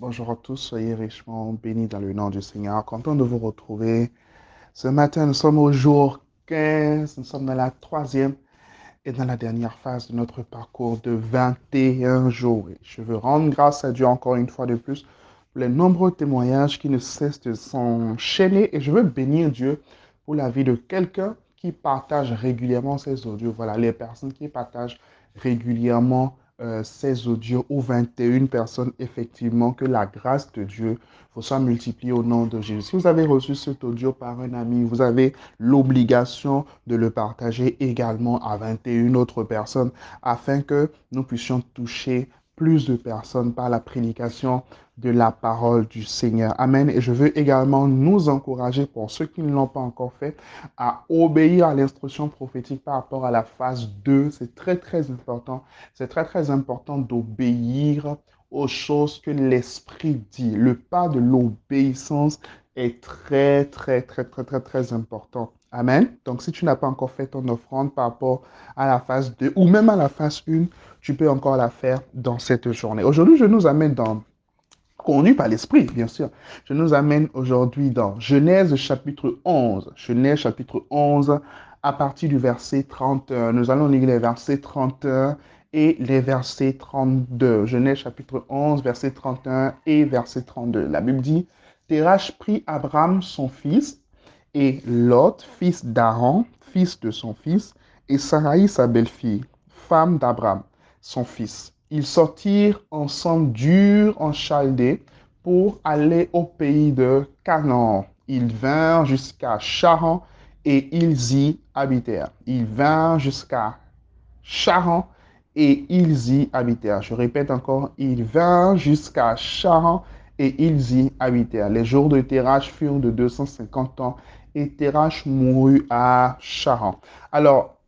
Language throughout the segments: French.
Bonjour à tous, soyez richement bénis dans le nom du Seigneur. Content de vous retrouver. Ce matin, nous sommes au jour 15, nous sommes dans la troisième et dans la dernière phase de notre parcours de 21 jours. je veux rendre grâce à Dieu encore une fois de plus pour les nombreux témoignages qui ne cessent de s'enchaîner et je veux bénir Dieu pour la vie de quelqu'un qui partage régulièrement ses audios. Voilà, les personnes qui partagent régulièrement euh, ces audios ou 21 personnes, effectivement, que la grâce de Dieu vous soit multipliée au nom de Jésus. Si vous avez reçu cet audio par un ami, vous avez l'obligation de le partager également à 21 autres personnes afin que nous puissions toucher plus de personnes par la prédication de la parole du Seigneur. Amen. Et je veux également nous encourager, pour ceux qui ne l'ont pas encore fait, à obéir à l'instruction prophétique par rapport à la phase 2. C'est très, très important. C'est très, très important d'obéir aux choses que l'Esprit dit. Le pas de l'obéissance est très, très, très, très, très, très important. Amen. Donc, si tu n'as pas encore fait ton offrande par rapport à la phase 2 ou même à la phase 1, tu peux encore la faire dans cette journée. Aujourd'hui, je nous amène dans, conduit par l'Esprit, bien sûr, je nous amène aujourd'hui dans Genèse chapitre 11. Genèse chapitre 11, à partir du verset 31. Nous allons lire les versets 31 et les versets 32. Genèse chapitre 11, verset 31 et verset 32. La Bible dit, Terach prit Abraham son fils et Lot, fils d'Aaron, fils de son fils, et Sarai sa belle-fille, femme d'Abraham son fils. Ils sortirent ensemble dur en Chaldée pour aller au pays de Canaan. Ils vinrent jusqu'à Charan et ils y habitèrent. Ils vinrent jusqu'à Charan et ils y habitèrent. Je répète encore, ils vinrent jusqu'à Charan et ils y habitèrent. Les jours de Terach furent de 250 ans et Terach mourut à Charan. Alors,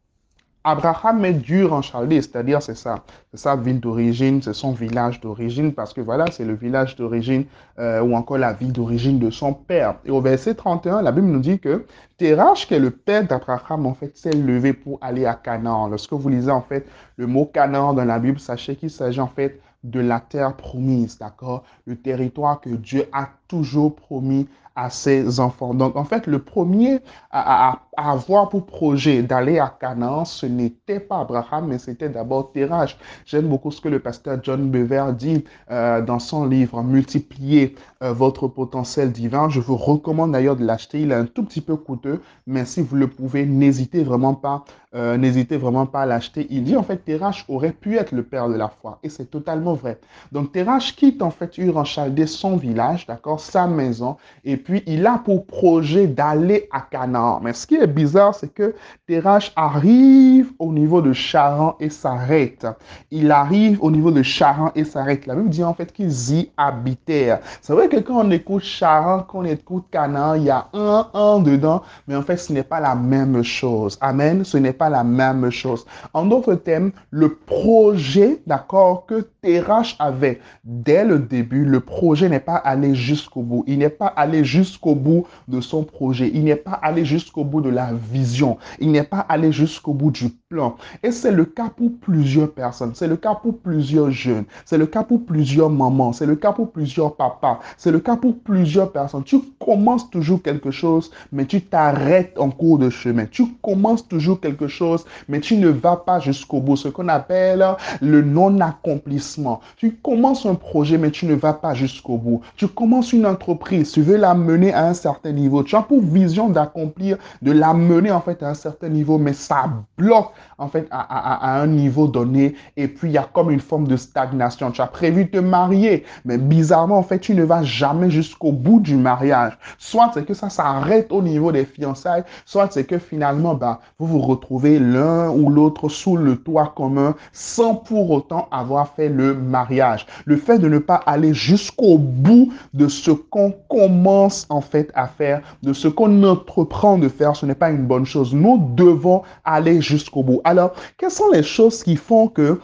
Abraham est dur en Chaldée, c'est-à-dire c'est ça, c'est sa ville d'origine, c'est son village d'origine, parce que voilà, c'est le village d'origine euh, ou encore la ville d'origine de son père. Et au verset 31, la Bible nous dit que Terach, qui est le père d'Abraham, en fait, s'est levé pour aller à Canaan. Lorsque vous lisez en fait le mot Canaan dans la Bible, sachez qu'il s'agit en fait de la terre promise, d'accord? Le territoire que Dieu a toujours promis à ses enfants. Donc, en fait, le premier à, avoir pour projet d'aller à Canaan, ce n'était pas Abraham, mais c'était d'abord Terach. J'aime beaucoup ce que le pasteur John Bever dit euh, dans son livre Multiplier euh, votre potentiel divin. Je vous recommande d'ailleurs de l'acheter. Il est un tout petit peu coûteux, mais si vous le pouvez, n'hésitez vraiment pas, euh, n'hésitez vraiment pas à l'acheter. Il dit en fait, Terach aurait pu être le père de la foi, et c'est totalement vrai. Donc, Terach quitte en fait Ur en Chaldée, son village, d'accord, sa maison, et puis il a pour projet d'aller à Canaan. Mais ce qui est bizarre, c'est que Terach arrive au niveau de Charan et s'arrête. Il arrive au niveau de Charan et s'arrête. La Bible dit en fait qu'ils y habitèrent. C'est vrai que quand on écoute Charan, quand on écoute Canaan, il y a un un dedans, mais en fait, ce n'est pas la même chose. Amen. Ce n'est pas la même chose. En d'autres termes, le projet, d'accord, que Terach avait dès le début, le projet n'est pas allé jusqu'au bout. Il n'est pas allé jusqu'au bout de son projet. Il n'est pas allé jusqu'au bout de la vision. Il n'est pas allé jusqu'au bout du plan. Et c'est le cas pour plusieurs personnes. C'est le cas pour plusieurs jeunes. C'est le cas pour plusieurs mamans. C'est le cas pour plusieurs papas. C'est le cas pour plusieurs personnes. Tu commences toujours quelque chose, mais tu t'arrêtes en cours de chemin. Tu commences toujours quelque chose, mais tu ne vas pas jusqu'au bout. Ce qu'on appelle le non-accomplissement. Tu commences un projet, mais tu ne vas pas jusqu'au bout. Tu commences une entreprise, tu veux la mener à un certain niveau. Tu as pour vision d'accomplir, de la mener en fait à un certain niveau, mais ça bloque en fait à, un niveau donné. Et puis il y a comme une forme de stagnation. Tu as prévu te marier, mais bizarrement en fait tu ne vas jamais jusqu'au bout du mariage. Soit c'est que ça s'arrête au niveau des fiançailles, soit c'est que finalement bah, vous vous retrouvez l'un ou l'autre sous le toit commun sans pour autant avoir fait le mariage. Le fait de ne pas aller jusqu'au bout de ce qu'on commence en fait à faire, de ce qu'on entreprend de faire, ce n'est pas une bonne chose. Nous devons aller jusqu'au bout. Alors, quelles sont les choses qui font que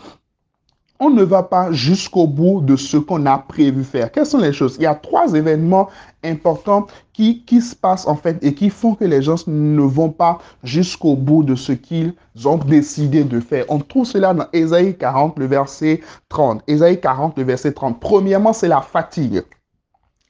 on ne va pas jusqu'au bout de ce qu'on a prévu faire? Quelles sont les choses? Il y a trois événements importants qui, qui se passent en fait et qui font que les gens ne vont pas jusqu'au bout de ce qu'ils ont décidé de faire. On trouve cela dans Ésaïe 40, le verset 30. Ésaïe 40, le verset 30. Premièrement, c'est la fatigue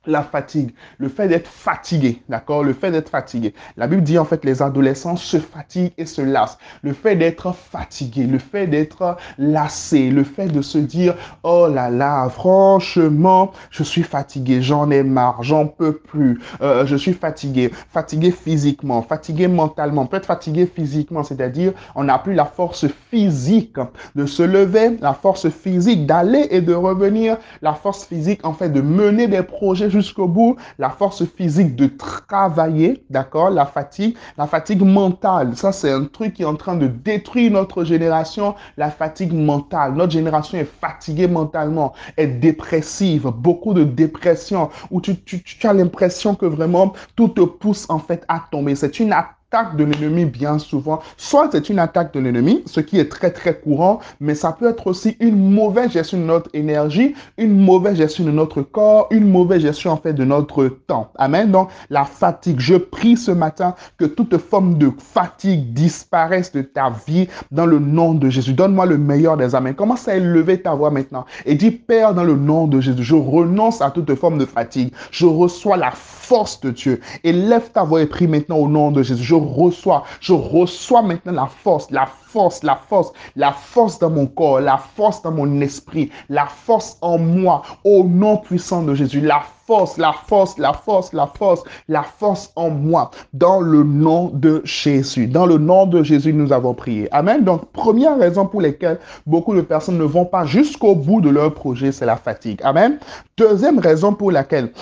la fatigue, le fait d'être fatigué, d'accord? Le fait d'être fatigué. La Bible dit en fait les adolescents se fatiguent et se lassent. Le fait d'être fatigué, le fait d'être lassé, le fait de se dire oh là là, franchement, je suis fatigué, j'en ai marre, j'en peux plus, euh, je suis fatigué, fatigué physiquement, fatigué mentalement, peut-être fatigué physiquement, c'est-à-dire on n'a plus la force physique de se lever, la force physique d'aller et de revenir, la force physique en fait de mener des projets jusqu'au bout, la force physique de travailler, d'accord, la fatigue, la fatigue mentale. Ça, c'est un truc qui est en train de détruire notre génération, la fatigue mentale. Notre génération est fatiguée mentalement, est dépressive, beaucoup de dépression, où tu, as l'impression que vraiment tout te pousse en fait à tomber. C'est une attaque de l'ennemi bien souvent. Soit c'est une attaque de l'ennemi, ce qui est très très courant, mais ça peut être aussi une mauvaise gestion de notre énergie, une mauvaise gestion de notre corps, une mauvaise gestion en fait de notre temps. Amen. Donc la fatigue, je prie ce matin que toute forme de fatigue disparaisse de ta vie dans le nom de Jésus. Donne-moi le meilleur des amens. Commence à élever ta voix maintenant et dis Père dans le nom de Jésus, je renonce à toute forme de fatigue. Je reçois la force de Dieu. Élève ta voix et prie maintenant au nom de Jésus. Je reçois, je reçois maintenant la force, la force, la force, la force dans mon corps, la force dans mon esprit, la force en moi, au nom puissant de Jésus. La force, la force, la force, la force, la force en moi, dans le nom de Jésus. Dans le nom de Jésus, nous avons prié. Amen. Donc, première raison pour laquelle beaucoup de personnes ne vont pas jusqu'au bout de leur projet, c'est la fatigue. Amen. Deuxième raison pour laquelle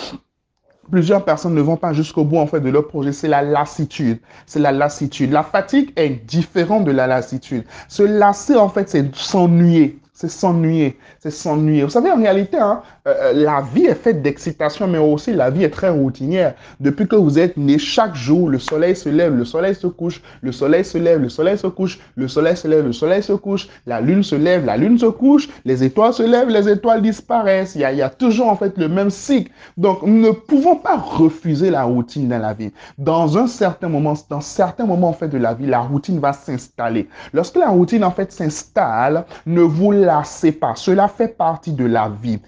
plusieurs personnes ne vont pas jusqu'au bout en fait de leur projet, c'est la lassitude. C'est la lassitude. La fatigue est différente de la lassitude. Se lasser en fait, c'est s'ennuyer c'est s'ennuyer, c'est s'ennuyer. Vous savez, en réalité, hein, euh, euh, la vie est faite d'excitation, mais aussi la vie est très routinière. Depuis que vous êtes né, chaque jour, le soleil se lève, le soleil se couche, le soleil se lève, le soleil se couche, le soleil se lève, le soleil se couche, la lune se lève, la lune se couche, les étoiles se lèvent, les étoiles disparaissent. Il y a, il y a toujours en fait le même cycle. Donc, nous ne pouvons pas refuser la routine dans la vie. Dans un certain moment, dans certains moments en fait de la vie, la routine va s'installer. Lorsque la routine en fait s'installe, ne vous lassez pas. Cela fait partie de la vie.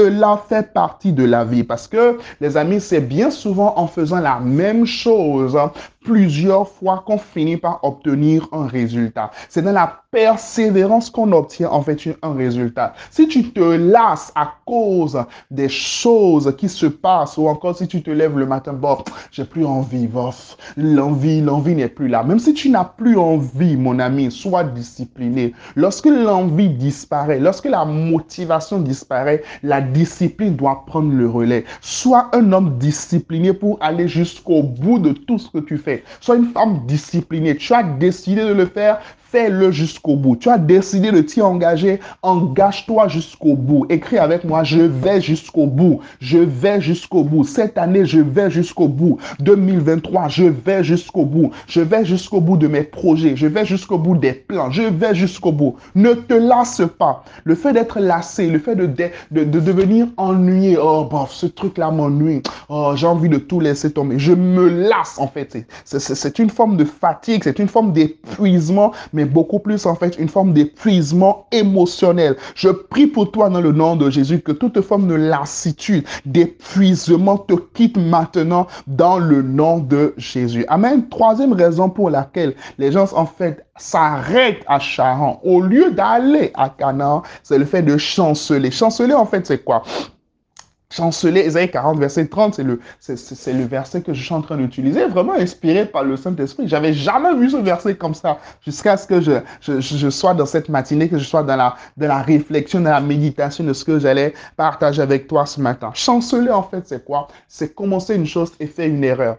Cela fait partie de la vie parce que, les amis, c'est bien souvent en faisant la même chose plusieurs fois qu'on finit par obtenir un résultat. C'est dans la persévérance qu'on obtient en fait un résultat. Si tu te lasses à cause des choses qui se passent ou encore si tu te lèves le matin, bon, j'ai plus envie, bof, l'envie, l'envie n'est plus là. Même si tu n'as plus envie, mon ami, sois discipliné. Lorsque l'envie disparaît, lorsque la motivation disparaît, la discipline doit prendre le relais. Sois un homme discipliné pour aller jusqu'au bout de tout ce que tu fais Sois une femme disciplinée. Tu as décidé de le faire, fais-le jusqu'au bout. Tu as décidé de t'y engager, engage-toi jusqu'au bout. Écris avec moi, je vais jusqu'au bout. Je vais jusqu'au bout. Cette année, je vais jusqu'au bout. 2023, je vais jusqu'au bout. Je vais jusqu'au bout de mes projets. Je vais jusqu'au bout des plans. Je vais jusqu'au bout. Ne te lasse pas. Le fait d'être lassé, le fait de, de, de devenir ennuyé, oh, bof, ce truc-là m'ennuie. Oh, j'ai envie de tout laisser tomber. Je me lasse, en fait. C'est une forme de fatigue, c'est une forme d'épuisement, beaucoup plus en fait une forme d'épuisement émotionnel. Je prie pour toi dans le nom de Jésus que toute forme de lassitude, d'épuisement te quitte maintenant dans le nom de Jésus. Amen. Troisième raison pour laquelle les gens en fait s'arrêtent à Charan au lieu d'aller à Canaan, c'est le fait de chanceler. Chanceler en fait c'est quoi? Chanceler Isaïe 40, verset 30, c'est le, c'est, le verset que je suis en train d'utiliser, vraiment inspiré par le Saint-Esprit. J'avais jamais vu ce verset comme ça jusqu'à ce que je, je, je, sois dans cette matinée, que je sois dans la, dans la réflexion, dans la méditation de ce que j'allais partager avec toi ce matin. Chanceler, en fait, c'est quoi? C'est commencer une chose et faire une erreur.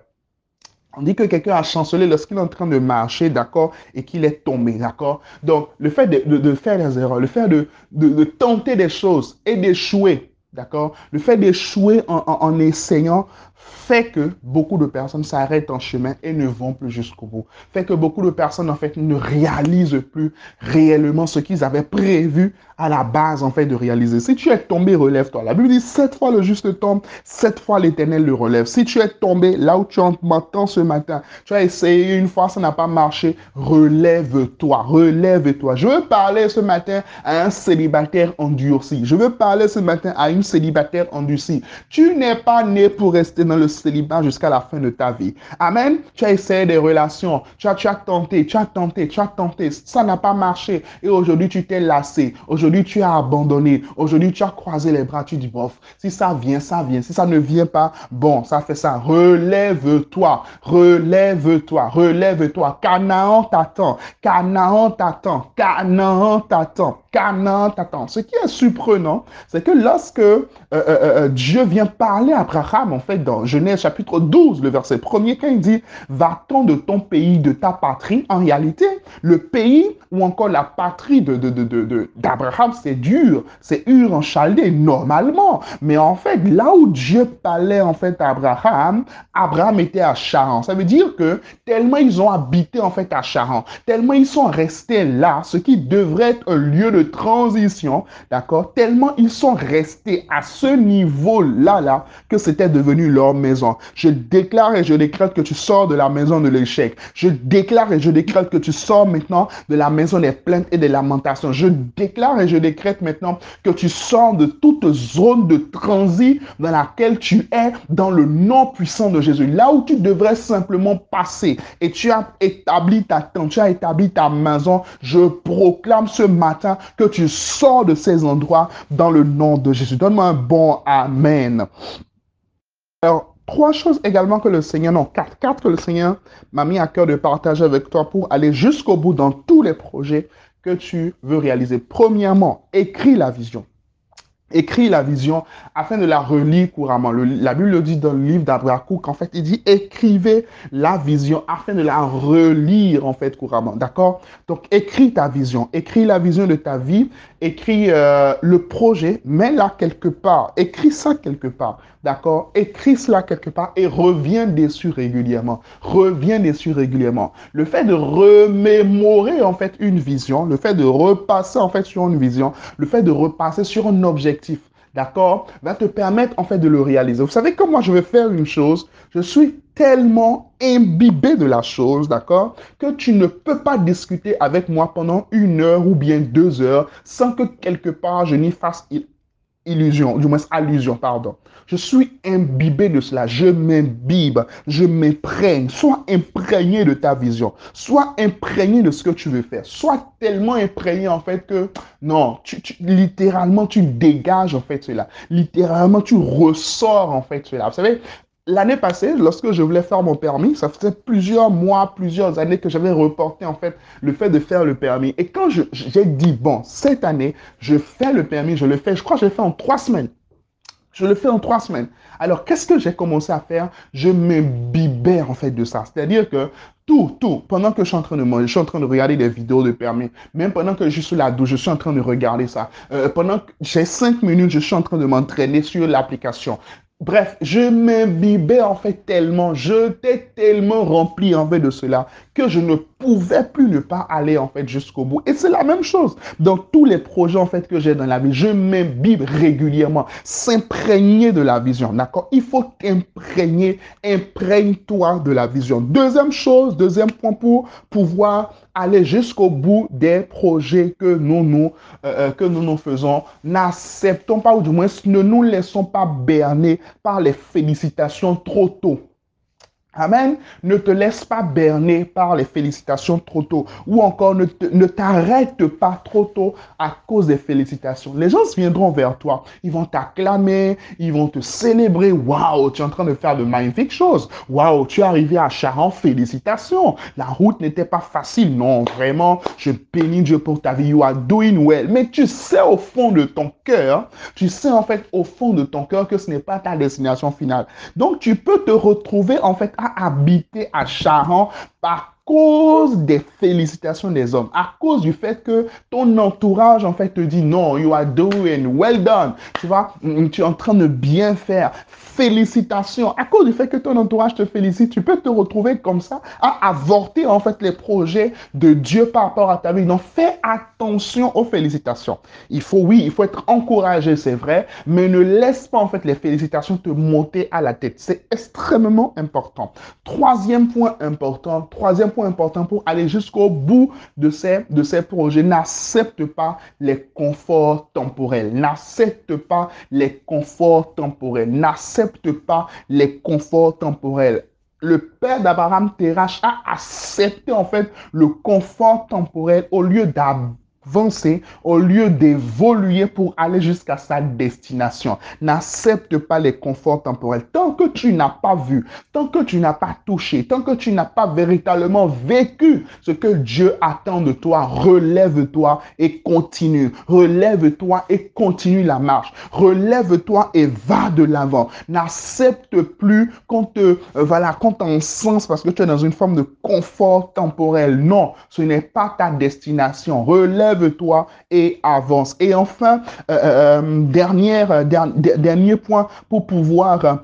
On dit que quelqu'un a chancelé lorsqu'il est en train de marcher, d'accord, et qu'il est tombé, d'accord? Donc, le fait de, de, de, faire des erreurs, le fait de, de tenter des choses et d'échouer, D'accord? Le fait d'échouer en, en, essayant fait que beaucoup de personnes s'arrêtent en chemin et ne vont plus jusqu'au bout. Fait que beaucoup de personnes, en fait, ne réalisent plus réellement ce qu'ils avaient prévu à la base, en fait, de réaliser. Si tu es tombé, relève-toi. La Bible dit, sept fois le juste tombe, sept fois l'éternel le relève. Si tu es tombé là où tu m'entends ce matin, tu as essayé une fois, ça n'a pas marché, relève-toi, relève-toi. Je veux parler ce matin à un célibataire endurci. Je veux parler ce matin à une célibataire endurcie. Tu n'es pas né pour rester dans le célibat jusqu'à la fin de ta vie. Amen. Tu as essayé des relations, tu as, tu as tenté, tu as tenté, tu as tenté, ça n'a pas marché. Et aujourd'hui, tu t'es lassé. Aujourd'hui, tu as abandonné. Aujourd'hui, tu as croisé les bras, tu dis, bof, si ça vient, ça vient. Si ça ne vient pas, bon, ça fait ça. Relève-toi, relève-toi, relève-toi. Canaan t'attend, Canaan t'attend, Canaan t'attend. Canaan t'attend. Ce qui est surprenant, c'est que lorsque euh, euh, euh, Dieu vient parler à Abraham, en fait, dans Genèse chapitre 12, le verset premier, quand il dit, va-t'en de ton pays, de ta patrie, en réalité, le pays ou encore la patrie d'Abraham, c'est dur, c'est Ur en Chaldée, normalement. Mais en fait, là où Dieu parlait, en fait, à Abraham, Abraham était à Charan. Ça veut dire que tellement ils ont habité, en fait, à Charan, tellement ils sont restés là, ce qui devrait être un lieu de transition, d'accord Tellement ils sont restés à ce niveau-là, là, que c'était devenu leur maison. Je déclare et je décrète que tu sors de la maison de l'échec. Je déclare et je décrète que tu sors maintenant de la maison des plaintes et des lamentations. Je déclare et je décrète maintenant que tu sors de toute zone de transit dans laquelle tu es dans le nom puissant de Jésus. Là où tu devrais simplement passer et tu as établi ta tente, tu as établi ta maison, je proclame ce matin que tu sors de ces endroits dans le nom de Jésus. Donne-moi un bon Amen. Alors, trois choses également que le Seigneur, non, quatre, quatre que le Seigneur m'a mis à cœur de partager avec toi pour aller jusqu'au bout dans tous les projets que tu veux réaliser. Premièrement, écris la vision écrit la vision afin de la relire couramment. la Bible le dit dans le livre d'Abraham qu'en fait, il dit écrivez la vision afin de la relire en fait couramment. D'accord? Donc, écris ta vision, écris la vision de ta vie, écris euh, le projet, mets-la quelque part, écris ça quelque part. D'accord? Écris cela quelque part et reviens dessus régulièrement. Reviens dessus régulièrement. Le fait de remémorer en fait une vision, le fait de repasser en fait sur une vision, le fait de repasser sur un objectif, d'accord, va te permettre en fait de le réaliser. Vous savez que moi je vais faire une chose, je suis tellement imbibé de la chose, d'accord, que tu ne peux pas discuter avec moi pendant une heure ou bien deux heures sans que quelque part je n'y fasse illusion, du moins allusion, pardon. Je suis imbibé de cela. Je m'imbibe, je m'imprègne. Sois imprégné de ta vision. Sois imprégné de ce que tu veux faire. Sois tellement imprégné en fait que non, tu, littéralement tu dégages en fait cela. Littéralement tu ressors en fait cela. Vous savez, L'année passée, lorsque je voulais faire mon permis, ça faisait plusieurs mois, plusieurs années que j'avais reporté en fait le fait de faire le permis. Et quand j'ai dit, bon, cette année, je fais le permis, je le fais, je crois que je l'ai fait en trois semaines. Je le fais en trois semaines. Alors, qu'est-ce que j'ai commencé à faire? Je m'imbibais en fait de ça. C'est-à-dire que tout, tout, pendant que je suis en train de manger, je suis en train de regarder des vidéos de permis, même pendant que je suis la douche, je suis en train de regarder ça. Euh, pendant que j'ai cinq minutes, je suis en train de m'entraîner sur l'application. Bref, je m'imbibais en fait tellement, je t'ai tellement rempli en fait de cela que je ne pouvais plus ne pas aller en fait jusqu'au bout. Et c'est la même chose dans tous les projets en fait que j'ai dans la vie. Je m'imbibe régulièrement, s'imprégner de la vision, d'accord? Il faut t'imprégner, imprègne-toi de la vision. Deuxième chose, deuxième point pour pouvoir aller jusqu'au bout des projets que nous nous, euh, euh, que nous, nous faisons. N'acceptons pas, ou du moins ne nous laissons pas berner par les félicitations trop tôt. Amen. Ne te laisse pas berner par les félicitations trop tôt. Ou encore, ne, t'arrête pas trop tôt à cause des félicitations. Les gens viendront vers toi. Ils vont t'acclamer. Ils vont te célébrer. Waouh, tu es en train de faire de magnifiques choses. Waouh, tu es arrivé à Charan. Félicitations. La route n'était pas facile. Non, vraiment, je bénis Dieu pour ta vie. You are doing well. Mais tu sais au fond de ton cœur, tu sais en fait au fond de ton cœur que ce n'est pas ta destination finale. Donc, tu peux te retrouver en fait à habiter à Charan par cause des félicitations des hommes, à cause du fait que ton entourage, en fait, te dit non, you are doing well done. Tu vois, tu es en train de bien faire. Félicitations. À cause du fait que ton entourage te félicite, tu peux te retrouver comme ça à avorter, en fait, les projets de Dieu par rapport à ta vie. Donc, fais attention aux félicitations. Il faut, oui, il faut être encouragé, c'est vrai, mais ne laisse pas, en fait, les félicitations te monter à la tête. C'est extrêmement important. Troisième point important, troisième point important pour aller jusqu'au bout de ces, projets. N'accepte pas les conforts temporels. N'accepte pas les conforts temporels. N'accepte pas les conforts temporels le père d'Abraham, Terach, a accepté en fait le confort temporel au lieu d'abandonner avancer au lieu d'évoluer pour aller jusqu'à sa destination. N'accepte pas les conforts temporels. Tant que tu n'as pas vu, tant que tu n'as pas touché, tant que tu n'as pas véritablement vécu ce que Dieu attend de toi, relève-toi et continue. Relève-toi et continue la marche. Relève-toi et va de l'avant. N'accepte plus qu'on te, euh, voilà, qu'on t'encense parce que tu es dans une forme de confort temporel. Non, ce n'est pas ta destination. Relève toi et avance. Et enfin, euh, euh, euh, dernière, dernier point pour pouvoir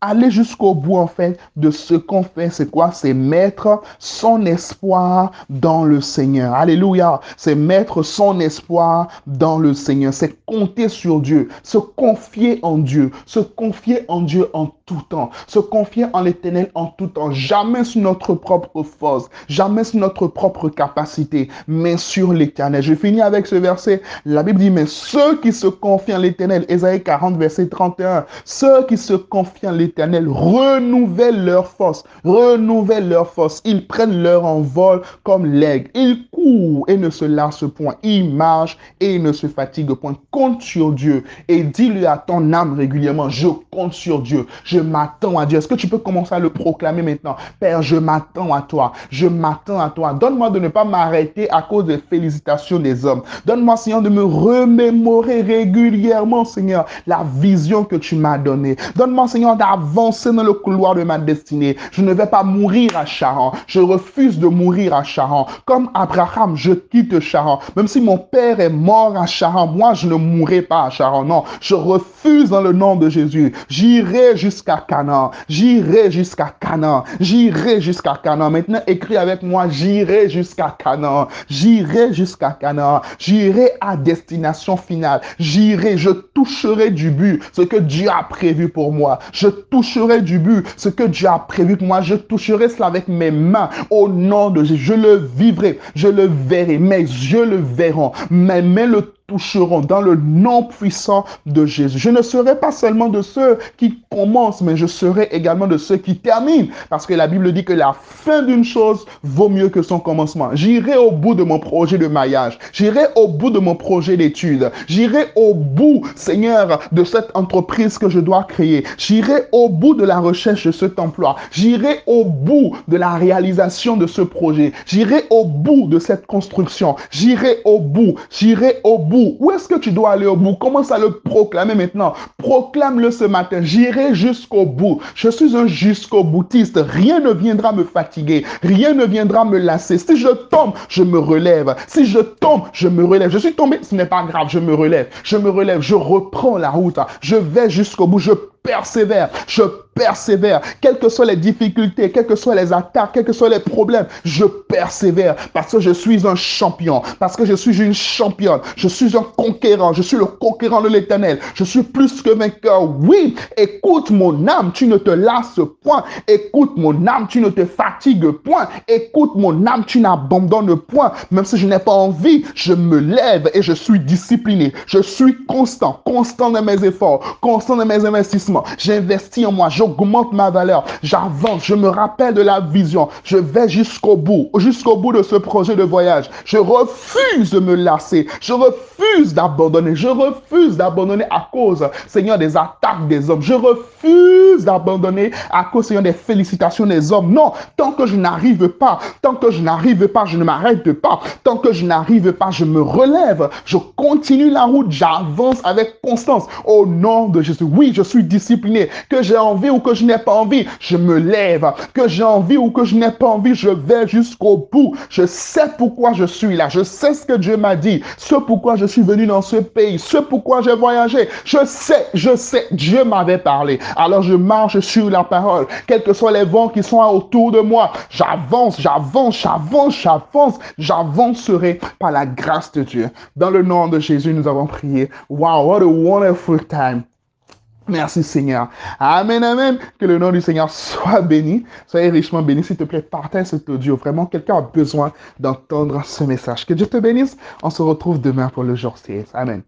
aller jusqu'au bout, en fait, de ce qu'on fait, c'est quoi? C'est mettre son espoir dans le Seigneur. Alléluia. C'est mettre son espoir dans le Seigneur. C'est compter sur Dieu, se confier en Dieu, se confier en Dieu en tout temps, se confier en l'éternel en tout temps, jamais sur notre propre force, jamais sur notre propre capacité, mais sur l'éternel. Je finis avec ce verset. La Bible dit, mais ceux qui se confient en l'éternel, Ésaïe 40, verset 31, ceux qui se confient en l'éternel renouvellent leur force, renouvellent leur force. Ils prennent leur envol comme l'aigle. Ils courent et ne se lassent point. Ils marchent et ne se fatiguent point. Compte sur Dieu et dis-lui à ton âme régulièrement, je compte sur Dieu. M'attends à Dieu. Est-ce que tu peux commencer à le proclamer maintenant? Père, je m'attends à toi. Je m'attends à toi. Donne-moi de ne pas m'arrêter à cause des félicitations des hommes. Donne-moi, Seigneur, de me remémorer régulièrement, Seigneur, la vision que tu m'as donnée. Donne-moi, Seigneur, d'avancer dans le couloir de ma destinée. Je ne vais pas mourir à Charan. Je refuse de mourir à Charan. Comme Abraham, je quitte Charan. Même si mon père est mort à Charan, moi, je ne mourrai pas à Charan. Non, je refuse dans le nom de Jésus. J'irai jusqu'à Canaan. J'irai jusqu'à Canaan. J'irai jusqu'à Canaan. Maintenant, écris avec moi, j'irai jusqu'à Canaan. J'irai jusqu'à Canaan. J'irai à destination finale. J'irai, je toucherai du but ce que Dieu a prévu pour moi. Je toucherai du but ce que Dieu a prévu pour moi. Je toucherai cela avec mes mains au nom de Jésus. Je le vivrai, je le verrai. Mes yeux le verront. Mes mains le toucheront dans le nom puissant de Jésus. Je ne serai pas seulement de ceux qui commencent, mais je serai également de ceux qui terminent. Parce que la Bible dit que la fin d'une chose vaut mieux que son commencement. J'irai au bout de mon projet de mariage. J'irai au bout de mon projet d'études. J'irai au bout, Seigneur, de cette entreprise que je dois créer. J'irai au bout de la recherche de cet emploi. J'irai au bout de la réalisation de ce projet. J'irai au bout de cette construction. J'irai au bout. J'irai au bout où est-ce que tu dois aller au bout? Commence à le proclamer maintenant. Proclame-le ce matin. J'irai jusqu'au bout. Je suis un jusqu'au boutiste. Rien ne viendra me fatiguer. Rien ne viendra me lasser. Si je tombe, je me relève. Si je tombe, je me relève. Je suis tombé, ce n'est pas grave. Je me relève. Je me relève. Je reprends la route. Je vais jusqu'au bout. Je persévère. Je persévère. Quelles que soient les difficultés, quelles que soient les attaques, quels que soient les problèmes, je persévère parce que je suis un champion, parce que je suis une championne, je suis un conquérant, je suis le conquérant de l'éternel, je suis plus que vainqueur. Oui, écoute mon âme, tu ne te lasses point. Écoute mon âme, tu ne te fatigues point. Écoute mon âme, tu n'abandonnes point. Même si je n'ai pas envie, je me lève et je suis discipliné. Je suis constant, constant dans mes efforts, constant dans mes investissements. J'investis en moi, augmente ma valeur. J'avance, je me rappelle de la vision. Je vais jusqu'au bout, jusqu'au bout de ce projet de voyage. Je refuse de me lasser. Je refuse d'abandonner. Je refuse d'abandonner à cause, Seigneur, des attaques des hommes. Je refuse d'abandonner à cause, Seigneur, des félicitations des hommes. Non, tant que je n'arrive pas, tant que je n'arrive pas, je ne m'arrête pas. Tant que je n'arrive pas, je me relève. Je continue la route. J'avance avec constance. Au nom de Jésus. Oui, je suis discipliné discipliné, que j'ai envie ou que je n'ai pas envie, je me lève, que j'ai envie ou que je n'ai pas envie, je vais jusqu'au bout. Je sais pourquoi je suis là, je sais ce que Dieu m'a dit, ce pourquoi je suis venu dans ce pays, ce pourquoi j'ai voyagé. Je sais, je sais, Dieu m'avait parlé. Alors je marche sur la parole, quels que soient les vents qui sont autour de moi. J'avance, j'avance, j'avance, j'avance, j'avancerai par la grâce de Dieu. Dans le nom de Jésus, nous avons prié. Wow, what a wonderful time. Merci Seigneur. Amen, amen. Que le nom du Seigneur soit béni. Soyez richement béni. S'il te plaît, partage cet audio. Vraiment, quelqu'un a besoin d'entendre ce message. Que Dieu te bénisse. On se retrouve demain pour le jour 6. Amen.